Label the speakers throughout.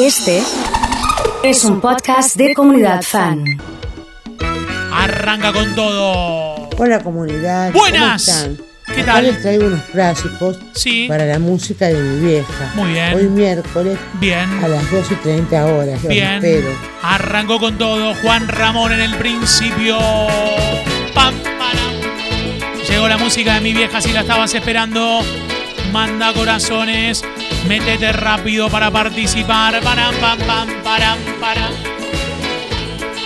Speaker 1: Este es un podcast de comunidad fan.
Speaker 2: Arranca con todo.
Speaker 3: Hola comunidad.
Speaker 2: Buenas.
Speaker 3: ¿Cómo están?
Speaker 2: ¿Qué
Speaker 3: Acá
Speaker 2: tal?
Speaker 3: les traigo unos clásicos
Speaker 2: Sí.
Speaker 3: para la música de mi vieja.
Speaker 2: Muy bien.
Speaker 3: Hoy miércoles
Speaker 2: Bien.
Speaker 3: a las 2 y 30 horas. Los
Speaker 2: Bien.
Speaker 3: espero.
Speaker 2: Arrancó con todo. Juan Ramón en el principio. Pam. Llegó la música de mi vieja si la estabas esperando. Manda corazones. Métete rápido para participar. Param, pam, pam, param, param.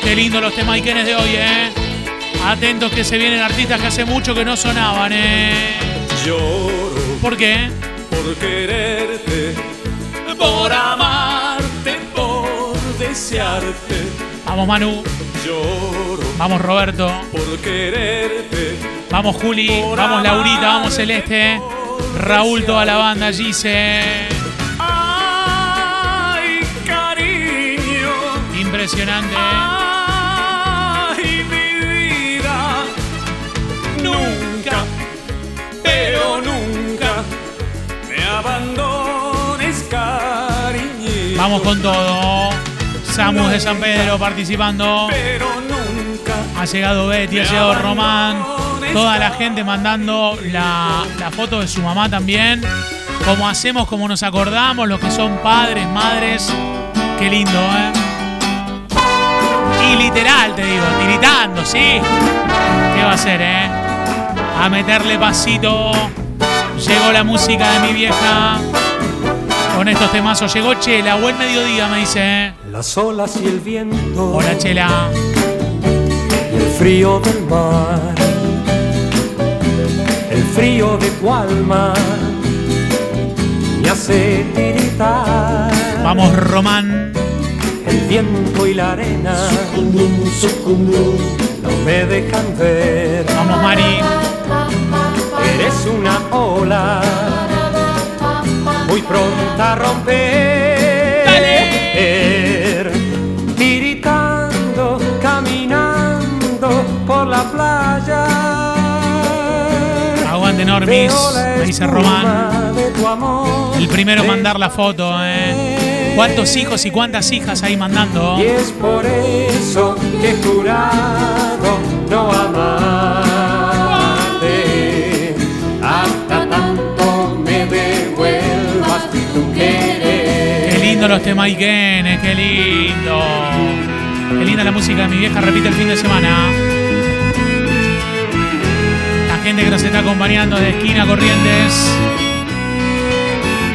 Speaker 2: Qué lindo los temas Ikenes de hoy, eh. Atentos que se vienen artistas que hace mucho que no sonaban, eh.
Speaker 4: Lloro
Speaker 2: ¿Por qué?
Speaker 4: por quererte, por amarte, por desearte.
Speaker 2: Vamos Manu,
Speaker 4: Lloro
Speaker 2: vamos Roberto,
Speaker 4: por quererte.
Speaker 2: vamos Juli,
Speaker 4: por
Speaker 2: vamos Laurita, vamos Celeste, Raúl, toda la banda, Gise.
Speaker 4: Ay, cariño.
Speaker 2: Impresionante.
Speaker 4: Ay, mi vida. Nunca, pero nunca me abandones, cariño.
Speaker 2: Vamos con todo. Samus de San Pedro participando.
Speaker 4: Pero nunca.
Speaker 2: Ha llegado Betty, ha llegado Román. Toda la gente mandando la, la foto de su mamá también. Como hacemos, como nos acordamos, los que son padres, madres. Qué lindo, ¿eh? Y literal, te digo, tiritando, ¿sí? ¿Qué va a hacer, eh? A meterle pasito. Llegó la música de mi vieja. Con estos temazos llegó Chela. Buen mediodía, me dice. ¿eh?
Speaker 5: Las olas y el viento
Speaker 2: Hola, Chela.
Speaker 5: y el frío del mar. El frío de cual mar me hace tiritar.
Speaker 2: Vamos, Román.
Speaker 5: El viento y la arena no me dejan ver.
Speaker 2: Vamos, Mari.
Speaker 5: Eres una ola muy pronta a romper. Tiritando, caminando por la playa.
Speaker 2: Aguante, Normis.
Speaker 5: Veo la
Speaker 2: Me dice Román. El primero en mandar la foto, ¿eh? ¿Cuántos hijos y cuántas hijas ahí mandando?
Speaker 5: Y es por eso que he jurado no amarte hasta tanto me devuelvas tu querer.
Speaker 2: Qué lindo los temas qué lindo. Qué linda la música de mi vieja, repite el fin de semana. Gente que nos está acompañando de esquina Corrientes.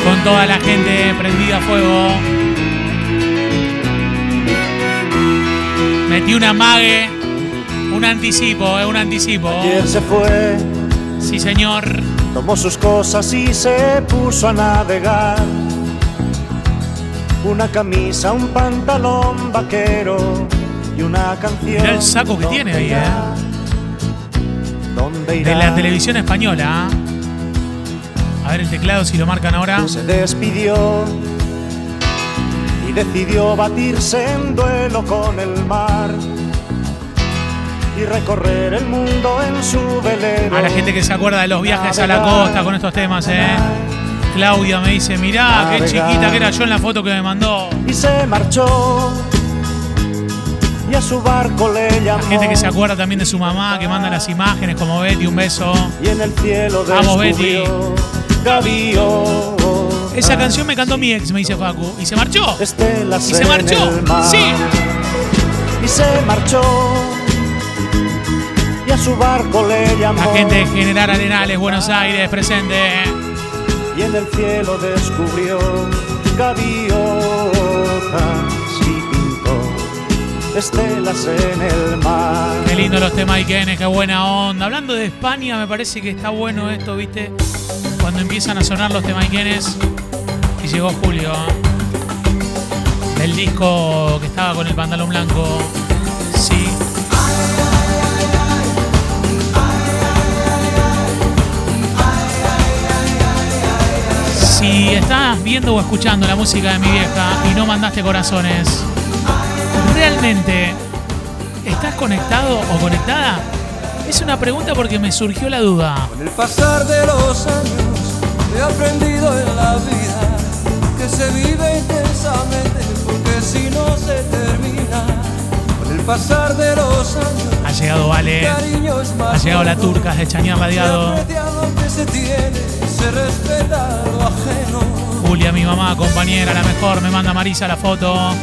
Speaker 2: Con toda la gente prendida a fuego. Metí una mague. Un anticipo, eh, un anticipo.
Speaker 6: Ayer se fue,
Speaker 2: Sí, señor.
Speaker 6: tomó sus cosas y se puso a navegar. Una camisa, un pantalón vaquero y una canción.
Speaker 2: Mirá el saco que tiene ahí,
Speaker 6: ¿Dónde
Speaker 2: eh. De la televisión española. A ver el teclado si lo marcan ahora.
Speaker 6: Se despidió y decidió batirse en duelo con el mar y recorrer el mundo en su velero.
Speaker 2: A la gente que se acuerda de los viajes a la costa con estos temas, eh. Claudia me dice, mirá, qué chiquita que era yo en la foto que me mandó.
Speaker 6: y se marchó y a su barco le llamó
Speaker 2: La gente que se acuerda también de su mamá, que manda las imágenes como Betty, un beso.
Speaker 6: y en el cielo
Speaker 2: Vamos,
Speaker 6: gaviota.
Speaker 2: Esa canción me cantó mi ex, me dice Facu. Y se marchó.
Speaker 6: Estelas
Speaker 2: Y se marchó. Sí.
Speaker 6: y se marchó y a su barco le llamó
Speaker 2: La gente de General Arenales, Buenos Aires, presente.
Speaker 6: y en el cielo descubrió gaviotas estelas en el mar
Speaker 2: Qué lindo los temas Ikenes, qué buena onda. Hablando de España, me parece que está bueno esto, ¿viste? Cuando empiezan a sonar los temas Ikenes. Y llegó Julio. ¿eh? El disco que estaba con el pantalón blanco. Sí. Si estás viendo o escuchando la música de mi vieja y no mandaste corazones, ¿realmente estás conectado o conectada? Es una pregunta porque me surgió la duda.
Speaker 7: Con el pasar de los años he aprendido en la vida que se vive intensamente porque si no se termina.
Speaker 4: Con el pasar de los años.
Speaker 2: Ha llegado Vale. Ha llegado la turca de
Speaker 4: Chañán
Speaker 2: Radiado. Julia, mi mamá, compañera, la mejor, me manda Marisa la foto.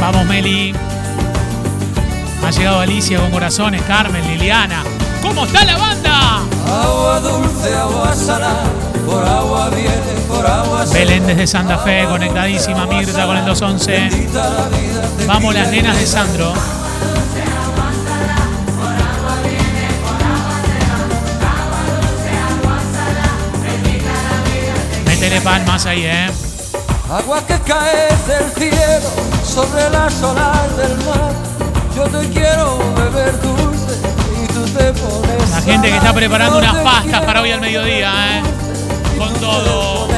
Speaker 2: Vamos, Meli. Ha llegado Alicia con corazones, Carmen, Liliana. ¿Cómo está la banda?
Speaker 4: Agua dulce, agua salada, por agua viene, por agua
Speaker 2: Belén desde Santa Fe, conectadísima. Mirta con el 211.
Speaker 4: quita la vida. te
Speaker 2: Vamos, las nenas de Sandro. Métele palmas ahí, eh.
Speaker 4: Agua que cae del cielo sobre las olas del mar. Yo te quiero beber dulce y tú te pones.
Speaker 2: La gente que está preparando unas pastas para hoy al mediodía, eh. Con todo.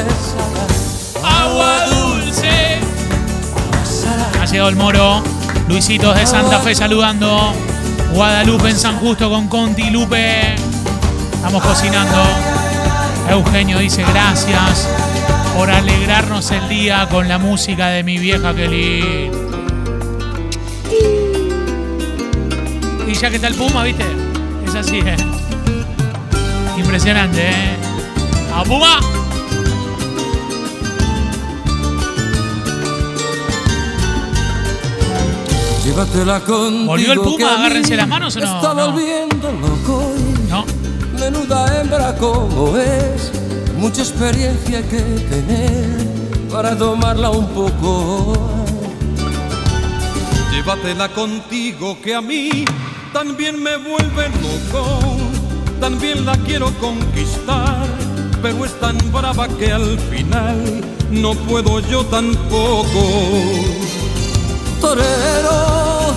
Speaker 2: Agua dulce. Ha llegado el moro. Luisitos de Santa Fe saludando. Guadalupe en San Justo con Conti Lupe. Estamos cocinando. Eugenio dice gracias por alegrarnos el día con la música de mi vieja lindo. Y ya que está el Puma, ¿viste? Es así, ¿eh? Impresionante, ¿eh? ¡A Puma!
Speaker 4: Llévatela contigo.
Speaker 2: ¿Volvió el Puma? Agárrense las manos o no?
Speaker 4: Está
Speaker 2: No.
Speaker 4: volviendo loco.
Speaker 2: No.
Speaker 4: Menuda hembra como es, mucha experiencia que tener para tomarla un poco.
Speaker 7: Llévatela contigo que a mí también me vuelve loco. También la quiero conquistar, pero es tan brava que al final no puedo yo tampoco.
Speaker 4: Torero,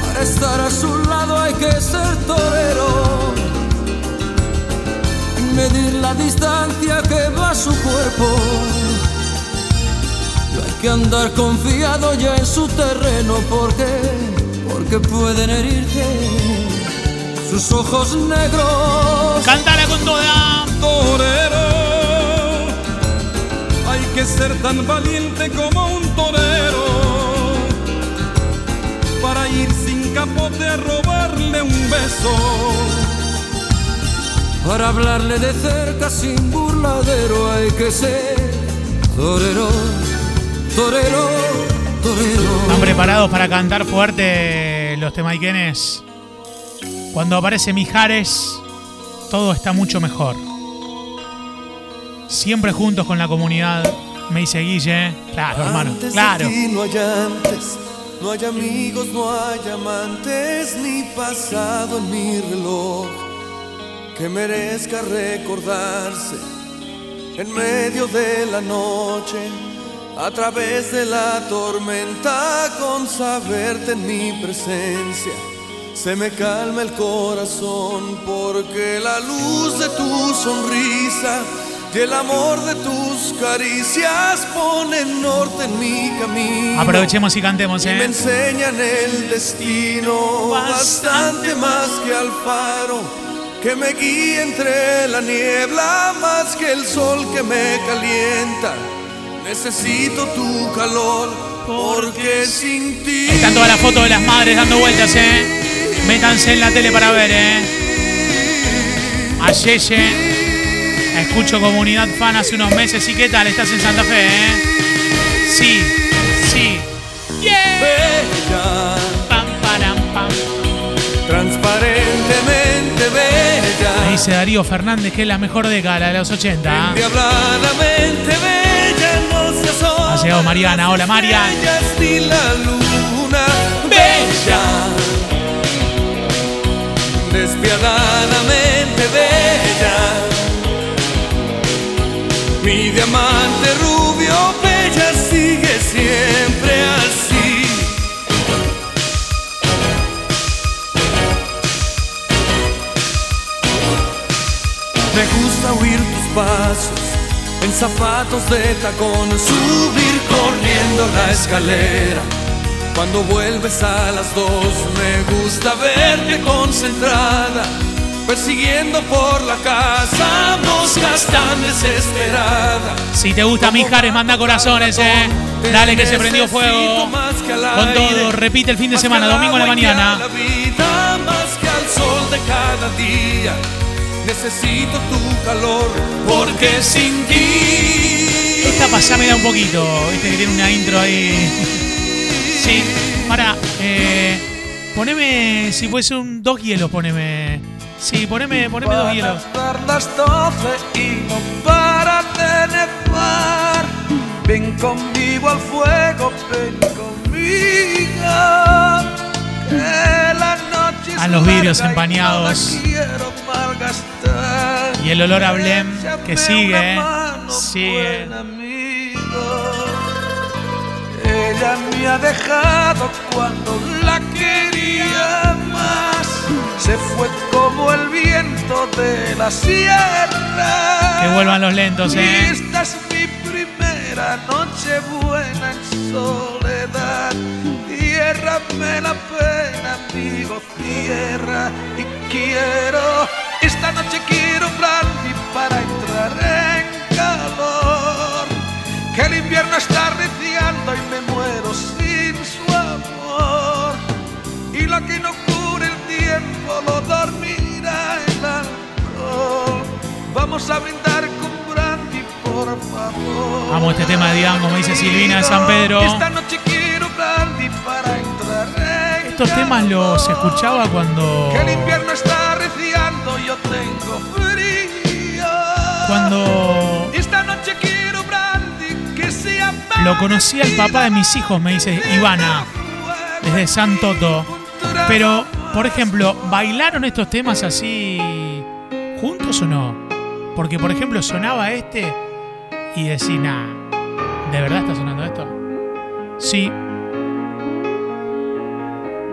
Speaker 4: para estar a su lado hay que ser torero. Medir la distancia que va su cuerpo. No hay que andar confiado ya en su terreno porque, porque pueden herirte sus ojos negros.
Speaker 2: Cántala con toda.
Speaker 7: Torero, hay que ser tan valiente como un torero para ir sin capote a robarle un beso.
Speaker 4: Para hablarle de cerca sin burladero hay que ser torero, torero, torero.
Speaker 2: ¿Están preparados para cantar fuerte los temaiquenes? Cuando aparece Mijares, todo está mucho mejor. Siempre juntos con la comunidad. Me dice Guille. Claro, hermano. Claro.
Speaker 8: de ti no hay antes, no hay amigos, no hay amantes, ni pasado en mi reloj que merezca recordarse en medio de la noche, a través de la tormenta, con saberte en mi presencia. Se me calma el corazón porque la luz de tu sonrisa y el amor de tus caricias ponen norte en mi camino.
Speaker 2: Aprovechemos y cantemos,
Speaker 8: Y me
Speaker 2: ¿eh?
Speaker 8: enseñan el destino bastante más que al faro que me guía entre la niebla más que el sol que me calienta. Necesito tu calor porque sin ti
Speaker 2: Están todas las fotos de las madres dando vueltas, ¿eh? Métanse en la tele para ver, ¿eh? A Yeye. Escucho comunidad fan hace unos meses. ¿Y qué tal? ¿Estás en Santa Fe, eh? Sí, sí. Dice Darío Fernández que es la mejor década, de los 80.
Speaker 8: Endiabladamente bella, no se asoma
Speaker 2: Ha llegado Mariana. Hola, Marian.
Speaker 8: estrellas ni la luna bella, despiadadamente bella. Mi diamante pasos en zapatos de tacón, subir corriendo la escalera. Cuando vuelves a las dos, me gusta verte concentrada Persiguiendo por la casa moscas tan desesperadas.
Speaker 2: Si te gusta Mijares, manda corazones, eh. Dale que se prendió fuego. Con todo, repite el fin de semana, domingo en la mañana.
Speaker 8: La vida más que al sol de cada día. Necesito tu calor porque sin ti.
Speaker 2: Esta pasámela un poquito, viste que tiene una intro ahí. Sí, para, eh, poneme, si fuese un dos hielos, poneme. Sí, poneme, poneme dos hielos.
Speaker 8: Las doce y no para de nevar. Ven conmigo al fuego, ven conmigo. Que la
Speaker 2: A los vidrios empañados. Y el olor a Blem que sigue, eh. Sigue.
Speaker 8: Ella me ha dejado cuando la quería más. Se fue como el viento de la sierra.
Speaker 2: Que vuelvan los lentos, eh.
Speaker 8: esta es mi primera noche buena en soledad. Ciérrame la pena, amigo, cierra. Y quiero, esta noche quiero brandy para entrar en calor. Que el invierno está arreciando y me muero sin su amor. Y lo que no cure el tiempo lo dormirá el alcohol. Vamos a brindar con brandy, por favor.
Speaker 2: Amo este tema de Diango, me dice Silvina de San Pedro.
Speaker 8: Esta noche quiero para entrar
Speaker 2: Estos temas los escuchaba cuando.
Speaker 8: Que el invierno está arreciando, yo tengo frío.
Speaker 2: Cuando
Speaker 8: Esta noche quiero brandy que sea
Speaker 2: lo conocí al papá de mis hijos, me dice Ivana, desde San Toto. Pero, por ejemplo, ¿bailaron estos temas así juntos o no? Porque, por ejemplo, sonaba este y decía, nah, ¿de verdad está sonando esto? Sí.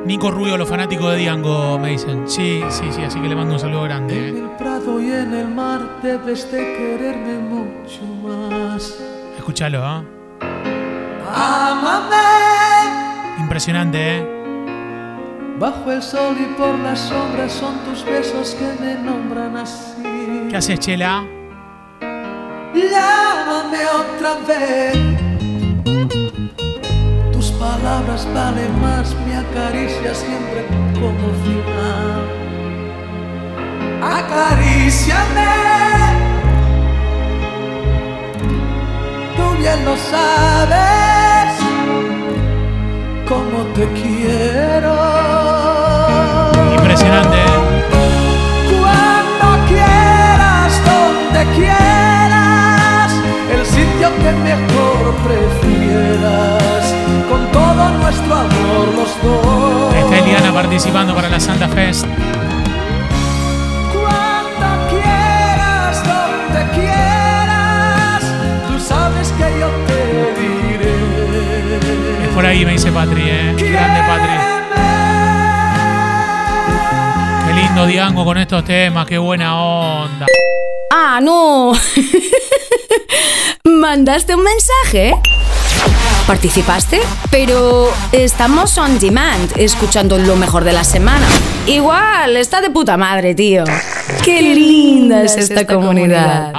Speaker 2: Nico Rubio, los fanáticos de Diango, me dicen. Sí, sí, sí, así que le mando un saludo grande.
Speaker 9: En
Speaker 2: eh.
Speaker 9: el prado y en el mar debes de quererme mucho más.
Speaker 2: Escúchalo, ¿ah?
Speaker 9: Ámame
Speaker 2: Impresionante, ¿eh?
Speaker 9: bajo el sol y por las sombras son tus besos que me nombran así.
Speaker 2: ¿Qué haces, Chela?
Speaker 9: Llámame otra vez. Palabras valen más, me acaricias siempre como final. Acaríciame. Tú bien lo sabes, como te quiero.
Speaker 2: Impresionante, ¿eh?
Speaker 9: Cuando quieras, donde quieras, el sitio que mejor prefieras, todo nuestro amor los dos.
Speaker 2: Está Eliana participando para la Santa Fest.
Speaker 9: Cuando quieras, donde quieras, tú sabes que yo te diré.
Speaker 2: Es por ahí, me dice Patri, ¿eh? Grande Patri. Qué lindo Diango con estos temas, qué buena onda.
Speaker 1: Ah, no. ¿Mandaste un mensaje? ¿Participaste? Pero estamos on demand, escuchando lo mejor de la semana. Igual, está de puta madre, tío. Qué linda es esta comunidad.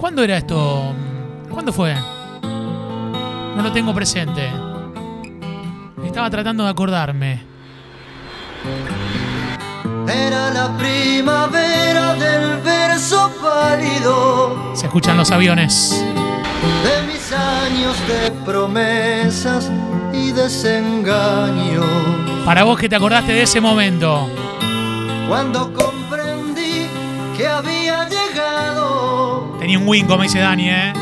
Speaker 2: ¿Cuándo era esto? ¿Cuándo fue? No lo tengo presente. Estaba tratando de acordarme.
Speaker 10: Era la primavera del verso pálido
Speaker 2: Se escuchan los aviones.
Speaker 10: de mis años de promesas y desengaño.
Speaker 2: Para vos que te acordaste de ese momento.
Speaker 10: Cuando comprendí que había llegado
Speaker 2: Tenía un win, como dice Dani, ¿eh?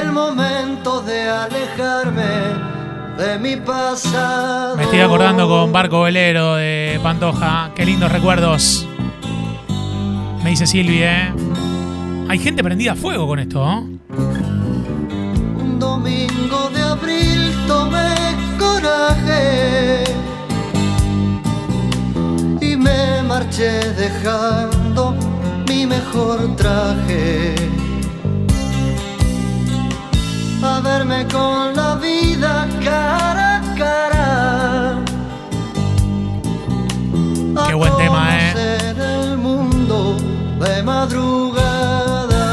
Speaker 10: el momento de alejarme de mi pasado.
Speaker 2: Me estoy acordando con Barco Velero de Pantoja. Qué lindos recuerdos. Me dice Silvi, ¿eh? Hay gente prendida a fuego con esto.
Speaker 10: Un domingo de abril tomé coraje y me marché dejando mi mejor traje a verme con la vida cara a cara. A Qué buen tema, eh. el mundo de madrugada.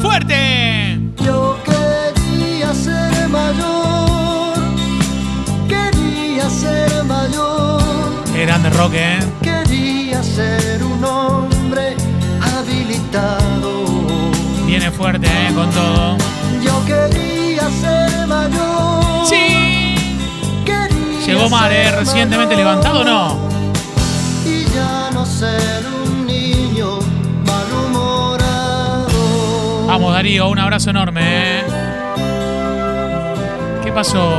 Speaker 2: ¡Fuerte!
Speaker 10: Yo quería ser mayor. Quería ser mayor.
Speaker 2: Qué grande rock, eh.
Speaker 10: Quería ser un hombre habilitado.
Speaker 2: Viene fuerte, eh, con todo.
Speaker 10: Quería ser mayor.
Speaker 2: Sí.
Speaker 10: Quería
Speaker 2: Llegó mal, ¿eh?
Speaker 10: ser
Speaker 2: Recientemente
Speaker 10: mayor.
Speaker 2: levantado, ¿no?
Speaker 10: Y ya no ser un niño malhumorado.
Speaker 2: Vamos, Darío, un abrazo enorme, ¿eh? ¿Qué pasó?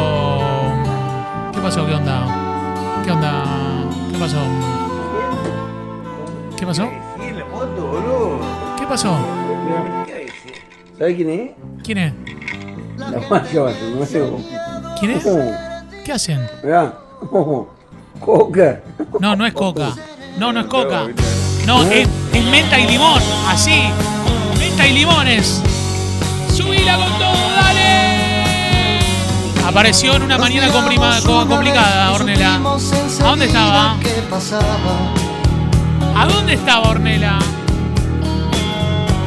Speaker 2: ¿Qué pasó? ¿Qué onda? ¿Qué onda? ¿Qué pasó? ¿Qué pasó? ¿Qué pasó?
Speaker 11: ¿Sabes quién es?
Speaker 2: ¿Quién es?
Speaker 11: La magia, no sé cómo.
Speaker 2: ¿Quién es? ¿Qué hacen?
Speaker 11: Mirá. Coca.
Speaker 2: No, no es coca. No, no es coca. No, es, es menta y limón. Así. Menta y limones. Subila con todo, dale. Apareció en una mañana comprima- co- complicada, Ornela. ¿A dónde estaba?
Speaker 10: ¿Qué pasaba?
Speaker 2: ¿A dónde estaba Ornela?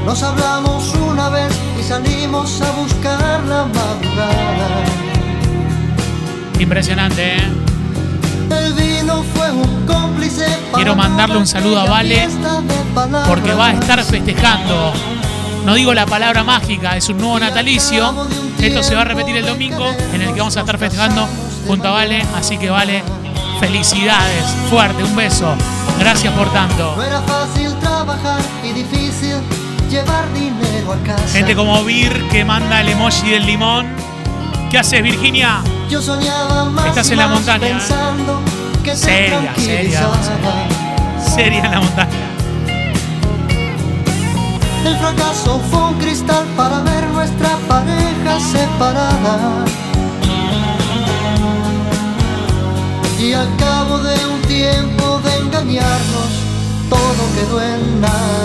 Speaker 10: Nos hablamos una vez y salimos a buscar la madrugada.
Speaker 2: Impresionante, ¿eh?
Speaker 10: El vino fue un cómplice.
Speaker 2: Quiero mandarle un saludo a Vale porque va a estar festejando. No digo la palabra mágica, es un nuevo natalicio. Esto se va a repetir el domingo en el que vamos a estar festejando junto a Vale. Así que Vale, felicidades, fuerte, un beso. Gracias por tanto.
Speaker 10: No era fácil trabajar y difícil llevar dinero a casa.
Speaker 2: Gente como Vir que manda el emoji del limón. ¿Qué haces, Virginia?
Speaker 10: Yo soñaba más
Speaker 2: Estás en la montaña, ¿eh?
Speaker 10: pensando que
Speaker 2: Seria, seria. Seria en la montaña.
Speaker 10: El fracaso fue un cristal para ver nuestra pareja separada. Y al cabo de un tiempo de engañarnos, todo quedó en nada.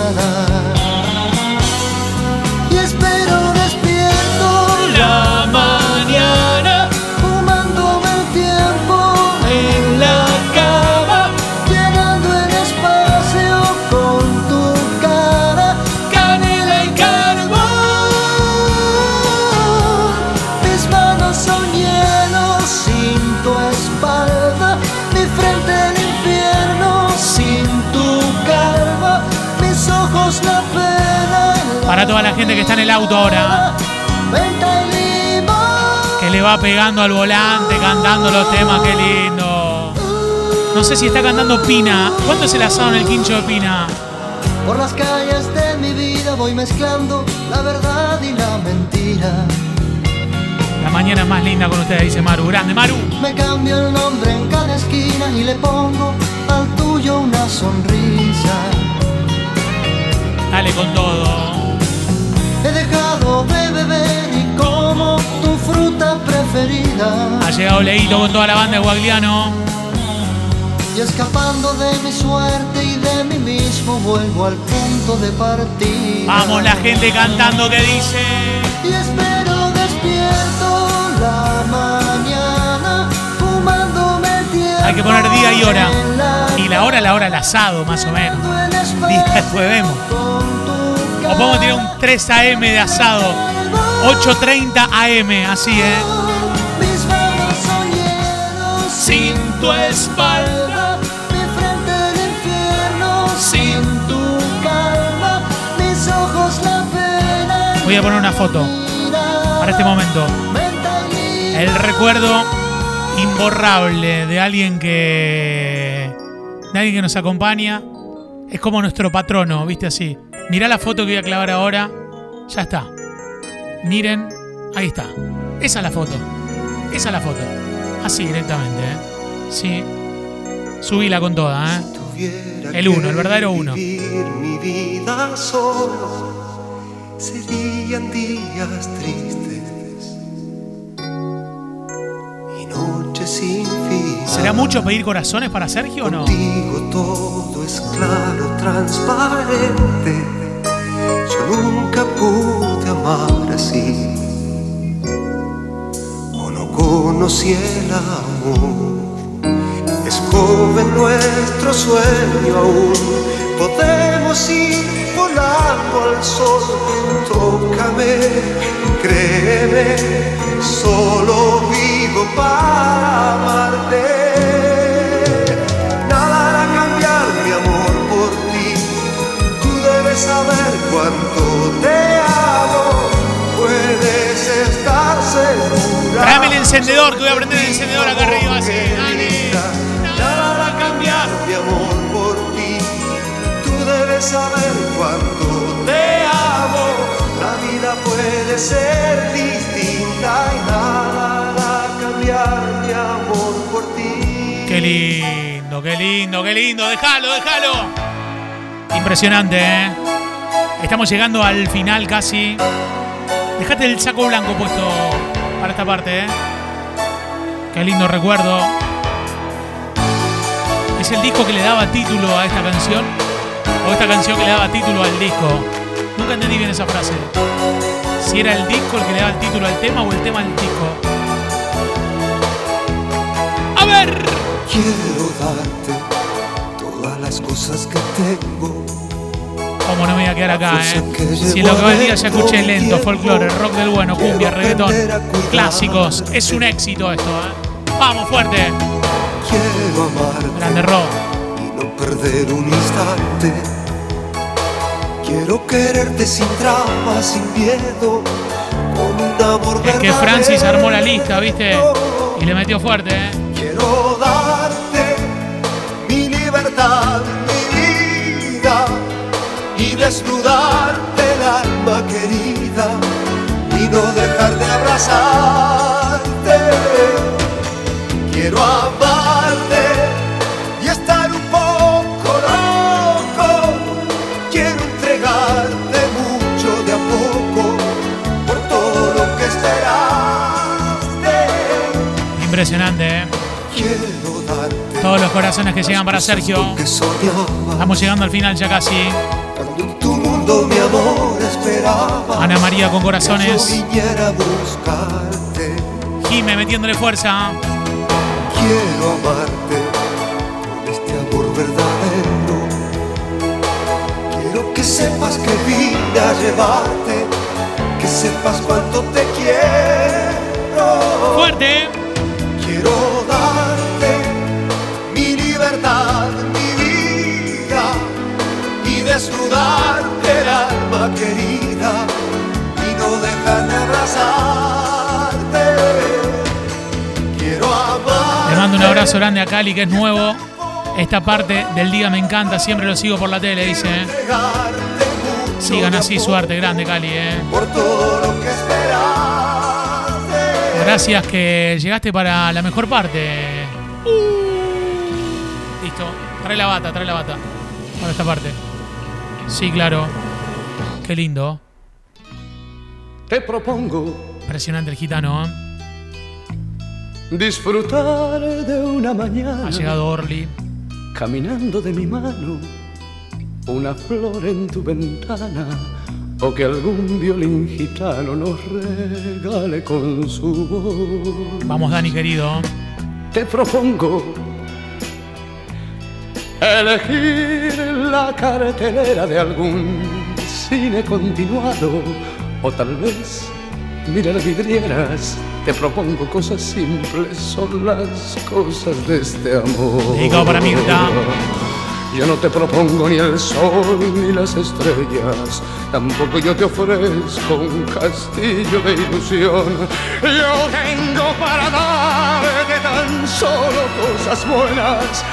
Speaker 2: Toda la gente que está en el auto ahora, que le va pegando al volante, cantando los temas, qué lindo. No sé si está cantando Pina. ¿Cuándo es el asado en el quincho de Pina?
Speaker 10: Por las calles de mi vida voy mezclando la verdad y la mentira.
Speaker 2: La mañana es más linda con ustedes, dice Maru. Grande, Maru.
Speaker 10: Me cambio el nombre en cada esquina y le pongo al tuyo una sonrisa.
Speaker 2: Dale con todo.
Speaker 10: He dejado de beber y como tu fruta preferida.
Speaker 2: Ha llegado Leito con toda la banda de Guagliano.
Speaker 10: Y escapando de mi suerte y de mí mismo vuelvo al punto de partida.
Speaker 2: Vamos, la gente cantando que dice.
Speaker 10: Y espero despierto la mañana fumándome el tiempo.
Speaker 2: Hay que poner día y hora. Y la hora, la hora del asado, más o menos. Día después vemos. O podemos tirar un 3 AM de asado. 8.30 AM, así, ¿eh? Sin tu espalda.
Speaker 10: Mi frente el infierno sin tu calma. Mis ojos la pena.
Speaker 2: Voy a poner una foto para este momento. El recuerdo imborrable de alguien que. de alguien que nos acompaña. Es como nuestro patrono, ¿viste así? Mirá la foto que voy a clavar ahora. Ya está. Miren, ahí está. Esa es la foto. Esa es la foto. Así directamente, ¿eh? Sí. Subíla con toda, ¿eh? El uno, el verdadero uno.
Speaker 12: Mi vida solo serían días tristes y noches sin fin.
Speaker 2: ¿Será mucho pedir corazones para Sergio o no?
Speaker 12: Contigo todo es claro, transparente. Nunca pude amar así. O no conocí el amor. Es joven nuestro sueño aún. Podemos ir volando al sol. Tócame, créeme, solo vivo para amarte. saber cuánto te amo. Puedes estar segura.
Speaker 2: Tráeme el encendedor, que voy a prender el encendedor acá arriba. Así, dale.
Speaker 12: Nada va a cambiar. Mi amor por ti. Tú debes saber cuánto te amo. La vida puede ser distinta y nada va a cambiar. Mi amor por ti.
Speaker 2: Qué lindo, qué lindo, qué lindo. Déjalo, déjalo. Impresionante, ¿eh? Estamos llegando al final casi. Dejate el saco blanco puesto para esta parte, ¿eh? Qué lindo recuerdo. ¿Es el disco que le daba título a esta canción? ¿O esta canción que le daba título al disco? Nunca entendí bien esa frase. Si era el disco el que le daba el título al tema o el tema al disco. A ver.
Speaker 12: Quiero darte las cosas que tengo.
Speaker 2: Cómo no me voy a quedar acá, ¿eh? Si en lo que va el día ya escuché lento, folclore, rock del bueno, cumbia, reggaetón, clásicos. Es un éxito esto, ¿eh? Vamos, fuerte.
Speaker 12: Quiero amarte
Speaker 2: Grande rock.
Speaker 12: y no perder un instante. Quiero quererte sin trama, sin miedo, con un amor
Speaker 2: Es que Francis armó la lista, ¿viste? Y le metió fuerte, ¿eh?
Speaker 12: Quiero libertad, mi vida y desnudarte el alma querida y no dejar de abrazarte. Quiero amarte y estar un poco loco. Quiero entregarte mucho de a poco por todo lo que esperaste.
Speaker 2: Impresionante, ¿eh? Todos los corazones que llegan para Sergio. Estamos llegando al final ya casi. Ana María con corazones. Jime metiéndole fuerza.
Speaker 12: Quiero amarte con este amor verdadero. Quiero que sepas que vine a llevarte. Que sepas cuánto te quiero.
Speaker 2: Fuerte. Abrazo grande a Cali, que es nuevo. Esta parte del día me encanta, siempre lo sigo por la tele, dice. ¿eh? Sigan así, suerte, grande Cali, ¿eh?
Speaker 12: Por todo lo que esperaste.
Speaker 2: Gracias que llegaste para la mejor parte. Listo. Trae la bata, trae la bata. Para esta parte. Sí, claro. Qué lindo.
Speaker 13: Te propongo
Speaker 2: Impresionante el gitano, ¿eh?
Speaker 13: Disfrutar de una mañana.
Speaker 2: Ha llegado Orly.
Speaker 13: Caminando de mi mano, una flor en tu ventana, o que algún violín gitano nos regale con su voz.
Speaker 2: Vamos, Dani, querido.
Speaker 13: Te propongo elegir la cartelera de algún cine continuado, o tal vez mirar vidrieras. Te propongo cosas simples, son las cosas de este amor.
Speaker 2: Dedicado para Mirta.
Speaker 13: Yo no te propongo ni el sol ni las estrellas, tampoco yo te ofrezco un castillo de ilusión. Yo tengo para darte tan solo cosas buenas,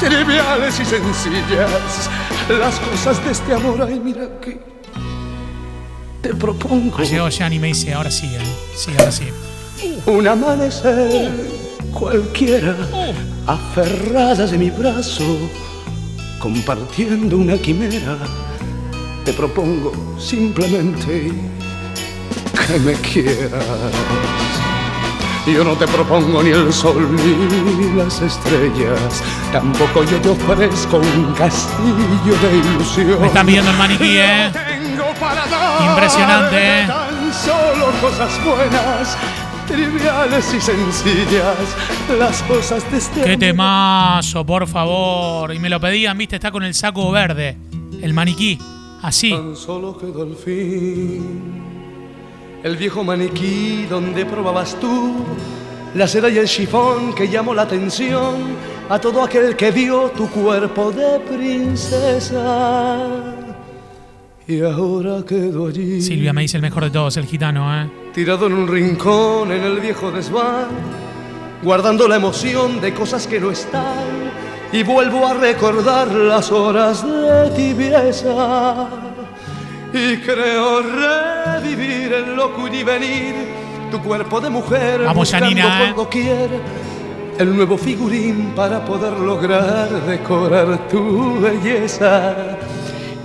Speaker 13: triviales y sencillas, las cosas de este amor. Ay, mira que te propongo
Speaker 2: Ha llegado Jan y me dice, ahora sí, ¿eh? Sí, ahora sí.
Speaker 13: un amanecer cualquiera, aferradas de mi brazo, compartiendo una quimera. Te propongo simplemente que me quieras. Yo no te propongo ni el sol ni las estrellas, tampoco yo te ofrezco un castillo de ilusión.
Speaker 2: Me están viendo el maniquí, ¿eh? Impresionante, ¿eh?
Speaker 13: Tan solo cosas buenas, triviales y sencillas, las cosas de este
Speaker 2: Qué temazo, por favor. Y me lo pedían, viste, está con el saco verde. El maniquí. Así.
Speaker 13: Tan solo quedó el fin. El viejo maniquí donde probabas tú la seda y el chifón que llamó la atención a todo aquel que vio tu cuerpo de princesa. Y ahora quedo allí.
Speaker 2: Silvia me dice el mejor de todos, el gitano, ¿eh?
Speaker 13: Tirado en un rincón en el viejo desván, guardando la emoción de cosas que no están. Y vuelvo a recordar las horas de tibieza. Y creo revivir el loco y venir tu cuerpo de mujer.
Speaker 2: Vamos,
Speaker 13: buscando
Speaker 2: Janina, ¿eh?
Speaker 13: el nuevo figurín para poder lograr decorar tu belleza.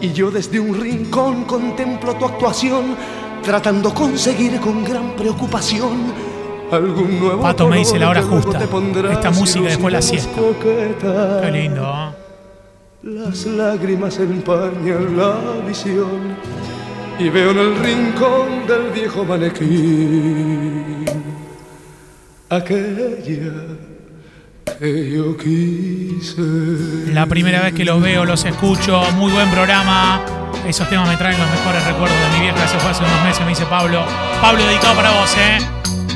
Speaker 13: Y yo desde un rincón contemplo tu actuación, tratando conseguir con gran preocupación algún nuevo
Speaker 2: Pato me dice la hora justa. Esta música después la siesta.
Speaker 13: coqueta.
Speaker 2: Qué lindo, ¿eh?
Speaker 13: Las lágrimas empañan la visión y veo en el rincón del viejo manequín aquella.
Speaker 2: La primera vez que los veo, los escucho. Muy buen programa. Esos temas me traen los mejores recuerdos de mi vieja. Eso fue hace unos meses, me dice Pablo. Pablo, dedicado para vos, ¿eh?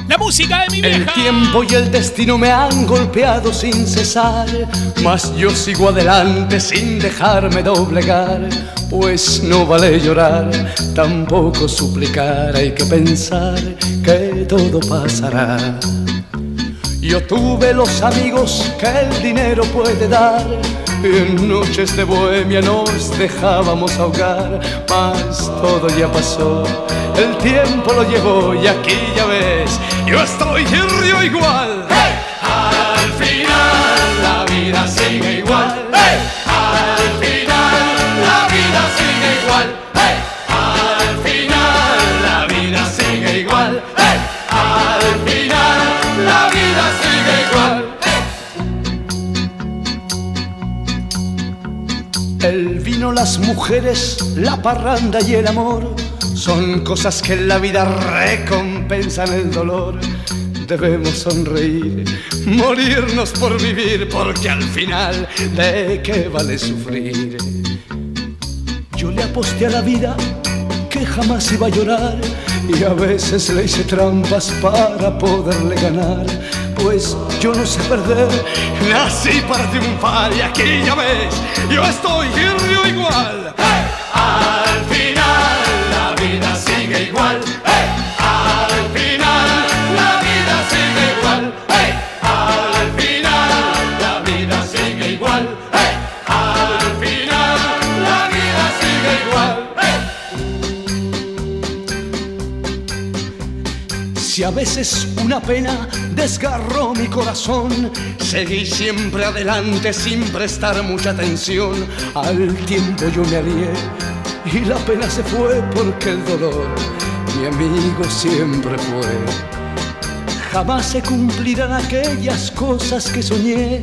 Speaker 2: La música de mi
Speaker 13: El
Speaker 2: vieja.
Speaker 13: tiempo y el destino me han golpeado sin cesar, mas yo sigo adelante sin dejarme doblegar, pues no vale llorar, tampoco suplicar, hay que pensar que todo pasará. Yo tuve los amigos que el dinero puede dar. y En noches de bohemia nos dejábamos ahogar, mas todo ya pasó. El tiempo lo llevó y aquí ya ves, yo estoy en río igual. Al las mujeres, la parranda y el amor son cosas que en la vida recompensan el dolor. Debemos sonreír, morirnos por vivir, porque al final, ¿de qué vale sufrir? Yo le aposté a la vida que jamás iba a llorar y a veces le hice trampas para poderle ganar. Pues yo no sé perder, nací para triunfar y aquí ya ves, yo estoy río igual. Al final la vida sigue igual. Si a veces una pena desgarró mi corazón, seguí siempre adelante sin prestar mucha atención. Al tiempo yo me alié y la pena se fue porque el dolor mi amigo siempre fue. Jamás se cumplirán aquellas cosas que soñé,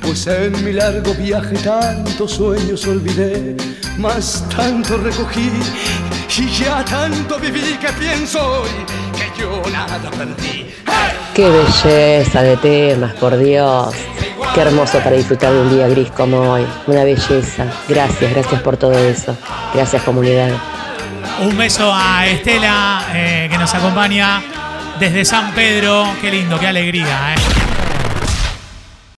Speaker 13: pues en mi largo viaje tantos sueños olvidé, más tanto recogí y ya tanto viví que pienso hoy que yo nada perdí.
Speaker 14: Qué belleza de temas, por Dios. Qué hermoso para disfrutar de un día gris como hoy. Una belleza. Gracias, gracias por todo eso. Gracias comunidad.
Speaker 2: Un beso a Estela, eh, que nos acompaña desde San Pedro. Qué lindo, qué alegría, ¿eh?